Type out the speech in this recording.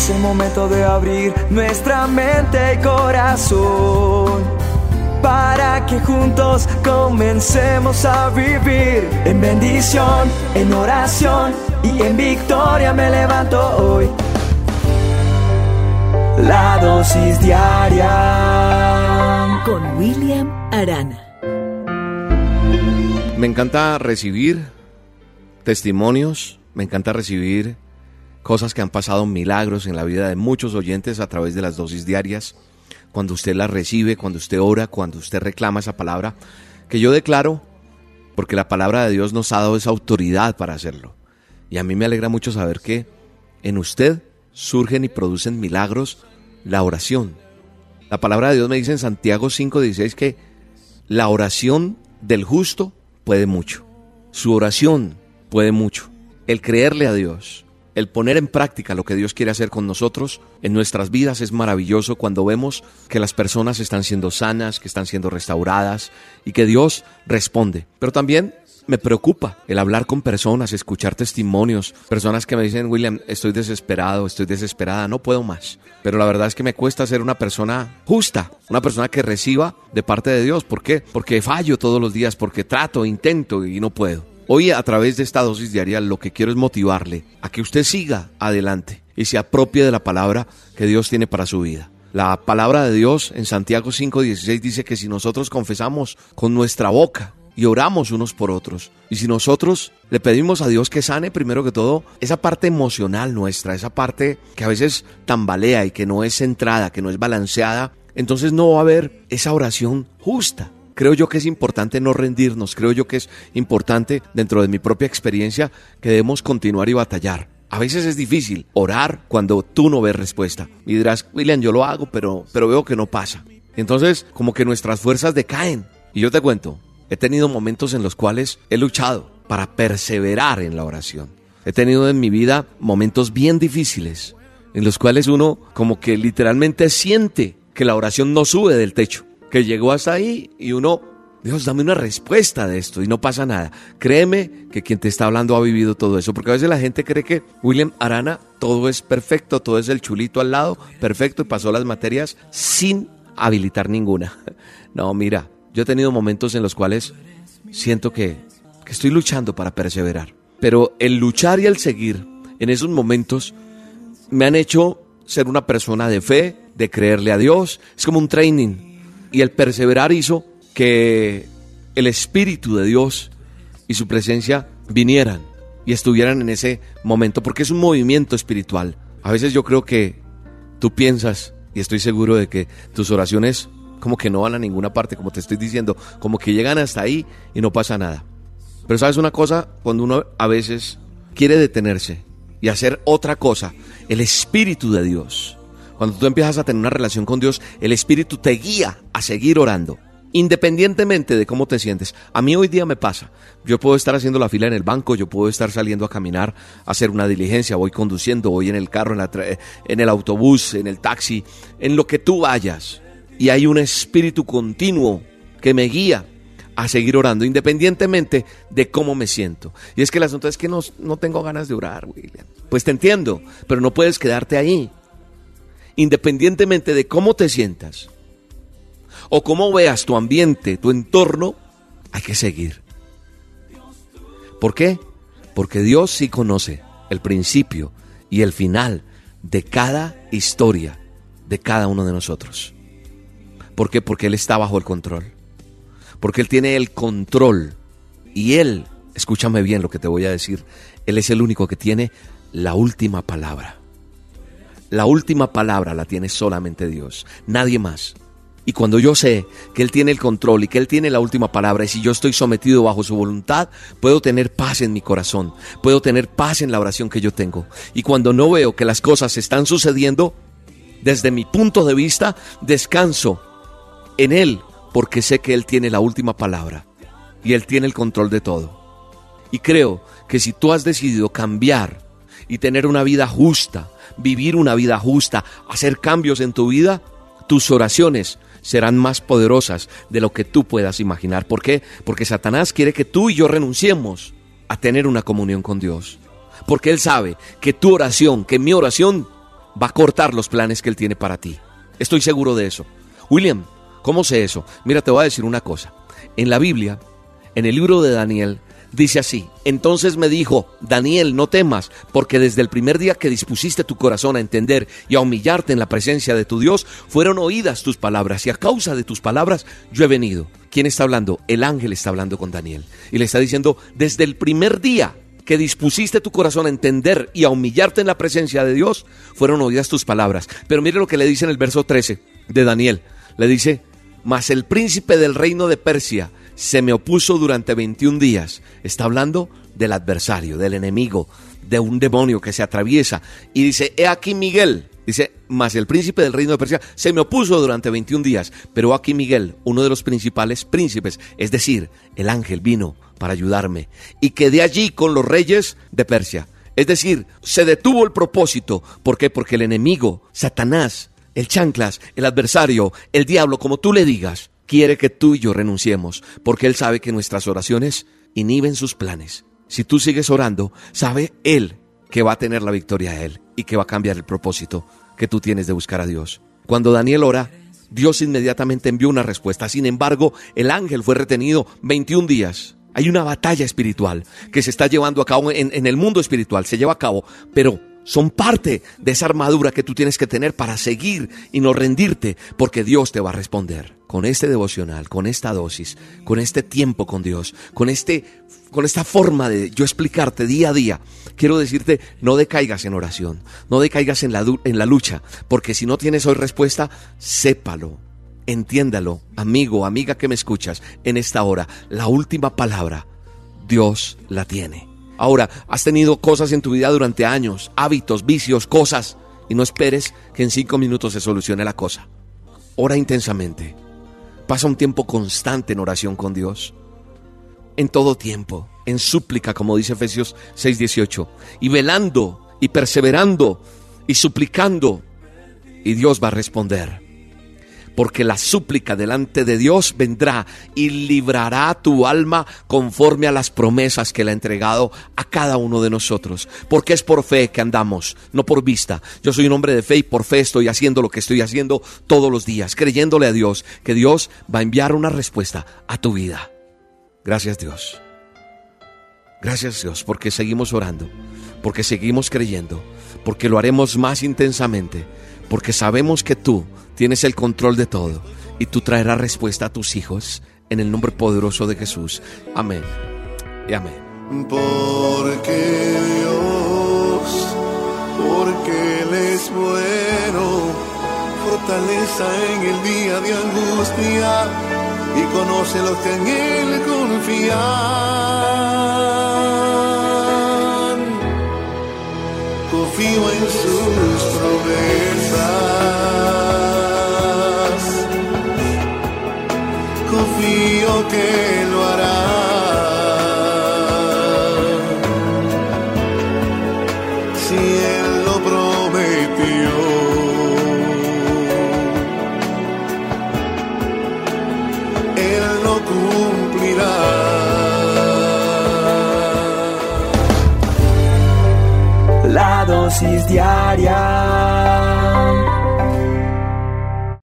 Es el momento de abrir nuestra mente y corazón para que juntos comencemos a vivir en bendición, en oración y en victoria me levanto hoy. La dosis diaria con William Arana. Me encanta recibir testimonios, me encanta recibir cosas que han pasado, milagros en la vida de muchos oyentes a través de las dosis diarias, cuando usted las recibe, cuando usted ora, cuando usted reclama esa palabra, que yo declaro, porque la palabra de Dios nos ha dado esa autoridad para hacerlo. Y a mí me alegra mucho saber que en usted surgen y producen milagros la oración. La palabra de Dios me dice en Santiago 5:16 que la oración del justo puede mucho. Su oración puede mucho. El creerle a Dios, el poner en práctica lo que Dios quiere hacer con nosotros en nuestras vidas es maravilloso cuando vemos que las personas están siendo sanas, que están siendo restauradas y que Dios responde. Pero también me preocupa el hablar con personas, escuchar testimonios, personas que me dicen, William, estoy desesperado, estoy desesperada, no puedo más. Pero la verdad es que me cuesta ser una persona justa, una persona que reciba de parte de Dios. ¿Por qué? Porque fallo todos los días, porque trato, intento y no puedo. Hoy a través de esta dosis diaria lo que quiero es motivarle a que usted siga adelante y se apropie de la palabra que Dios tiene para su vida. La palabra de Dios en Santiago 5:16 dice que si nosotros confesamos con nuestra boca y oramos unos por otros. Y si nosotros le pedimos a Dios que sane primero que todo esa parte emocional nuestra, esa parte que a veces tambalea y que no es centrada, que no es balanceada, entonces no va a haber esa oración justa. Creo yo que es importante no rendirnos, creo yo que es importante dentro de mi propia experiencia que debemos continuar y batallar. A veces es difícil orar cuando tú no ves respuesta. Y dirás, William, yo lo hago, pero, pero veo que no pasa. Entonces, como que nuestras fuerzas decaen. Y yo te cuento, He tenido momentos en los cuales he luchado para perseverar en la oración. He tenido en mi vida momentos bien difíciles en los cuales uno como que literalmente siente que la oración no sube del techo, que llegó hasta ahí y uno, Dios, dame una respuesta de esto y no pasa nada. Créeme que quien te está hablando ha vivido todo eso, porque a veces la gente cree que William Arana todo es perfecto, todo es el chulito al lado, perfecto y pasó las materias sin habilitar ninguna. No, mira, yo he tenido momentos en los cuales siento que, estoy luchando para perseverar. Pero el luchar y el seguir en esos momentos me han hecho ser una persona de fe, de creerle a Dios. Es como un training. Y el perseverar hizo que el Espíritu de Dios y su presencia vinieran y estuvieran en ese momento, porque es un movimiento espiritual. A veces yo creo que tú piensas, y estoy seguro de que tus oraciones como que no van a ninguna parte, como te estoy diciendo, como que llegan hasta ahí y no pasa nada. Pero sabes una cosa, cuando uno a veces quiere detenerse y hacer otra cosa, el Espíritu de Dios, cuando tú empiezas a tener una relación con Dios, el Espíritu te guía a seguir orando. Independientemente de cómo te sientes, a mí hoy día me pasa. Yo puedo estar haciendo la fila en el banco, yo puedo estar saliendo a caminar, a hacer una diligencia, voy conduciendo, voy en el carro, en, en el autobús, en el taxi, en lo que tú vayas y hay un espíritu continuo que me guía a seguir orando, independientemente de cómo me siento. Y es que el asunto es que no, no tengo ganas de orar, William. Pues te entiendo, pero no puedes quedarte ahí. Independientemente de cómo te sientas o cómo veas tu ambiente, tu entorno, hay que seguir. ¿Por qué? Porque Dios sí conoce el principio y el final de cada historia de cada uno de nosotros. ¿Por qué? Porque Él está bajo el control. Porque Él tiene el control. Y Él, escúchame bien lo que te voy a decir, Él es el único que tiene la última palabra. La última palabra la tiene solamente Dios, nadie más. Y cuando yo sé que Él tiene el control y que Él tiene la última palabra, y si yo estoy sometido bajo su voluntad, puedo tener paz en mi corazón, puedo tener paz en la oración que yo tengo. Y cuando no veo que las cosas están sucediendo, desde mi punto de vista, descanso en Él, porque sé que Él tiene la última palabra y Él tiene el control de todo. Y creo que si tú has decidido cambiar y tener una vida justa, vivir una vida justa, hacer cambios en tu vida, tus oraciones serán más poderosas de lo que tú puedas imaginar. ¿Por qué? Porque Satanás quiere que tú y yo renunciemos a tener una comunión con Dios. Porque Él sabe que tu oración, que mi oración, va a cortar los planes que Él tiene para ti. Estoy seguro de eso. William, ¿cómo sé eso? Mira, te voy a decir una cosa. En la Biblia, en el libro de Daniel, dice así, entonces me dijo, Daniel, no temas, porque desde el primer día que dispusiste tu corazón a entender y a humillarte en la presencia de tu Dios, fueron oídas tus palabras, y a causa de tus palabras yo he venido. ¿Quién está hablando? El ángel está hablando con Daniel, y le está diciendo, desde el primer día que dispusiste tu corazón a entender y a humillarte en la presencia de Dios, fueron oídas tus palabras. Pero mire lo que le dice en el verso 13 de Daniel. Le dice, mas el príncipe del reino de Persia se me opuso durante 21 días. Está hablando del adversario, del enemigo, de un demonio que se atraviesa. Y dice, he aquí Miguel. Dice, mas el príncipe del reino de Persia se me opuso durante 21 días. Pero aquí Miguel, uno de los principales príncipes, es decir, el ángel vino para ayudarme. Y quedé allí con los reyes de Persia. Es decir, se detuvo el propósito. ¿Por qué? Porque el enemigo, Satanás, el chanclas, el adversario, el diablo, como tú le digas, quiere que tú y yo renunciemos, porque Él sabe que nuestras oraciones inhiben sus planes. Si tú sigues orando, sabe Él que va a tener la victoria a Él y que va a cambiar el propósito que tú tienes de buscar a Dios. Cuando Daniel ora, Dios inmediatamente envió una respuesta. Sin embargo, el ángel fue retenido 21 días. Hay una batalla espiritual que se está llevando a cabo en, en el mundo espiritual, se lleva a cabo, pero son parte de esa armadura que tú tienes que tener para seguir y no rendirte, porque Dios te va a responder. Con este devocional, con esta dosis, con este tiempo con Dios, con este con esta forma de yo explicarte día a día, quiero decirte, no decaigas en oración, no decaigas en la, en la lucha, porque si no tienes hoy respuesta, sépalo, entiéndalo, amigo, amiga que me escuchas, en esta hora, la última palabra, Dios la tiene. Ahora, has tenido cosas en tu vida durante años, hábitos, vicios, cosas, y no esperes que en cinco minutos se solucione la cosa. Ora intensamente. Pasa un tiempo constante en oración con Dios. En todo tiempo, en súplica, como dice Efesios 6:18, y velando y perseverando y suplicando, y Dios va a responder porque la súplica delante de Dios vendrá y librará tu alma conforme a las promesas que le ha entregado a cada uno de nosotros. Porque es por fe que andamos, no por vista. Yo soy un hombre de fe y por fe estoy haciendo lo que estoy haciendo todos los días, creyéndole a Dios que Dios va a enviar una respuesta a tu vida. Gracias Dios. Gracias Dios porque seguimos orando, porque seguimos creyendo, porque lo haremos más intensamente, porque sabemos que tú tienes el control de todo y tú traerás respuesta a tus hijos en el nombre poderoso de Jesús. Amén y amén. Porque Dios, porque Él es bueno, fortaleza en el día de angustia y conoce los que en Él confían. Confío en sus promesas. Que lo hará. Si Él lo prometió, Él lo cumplirá. La dosis diaria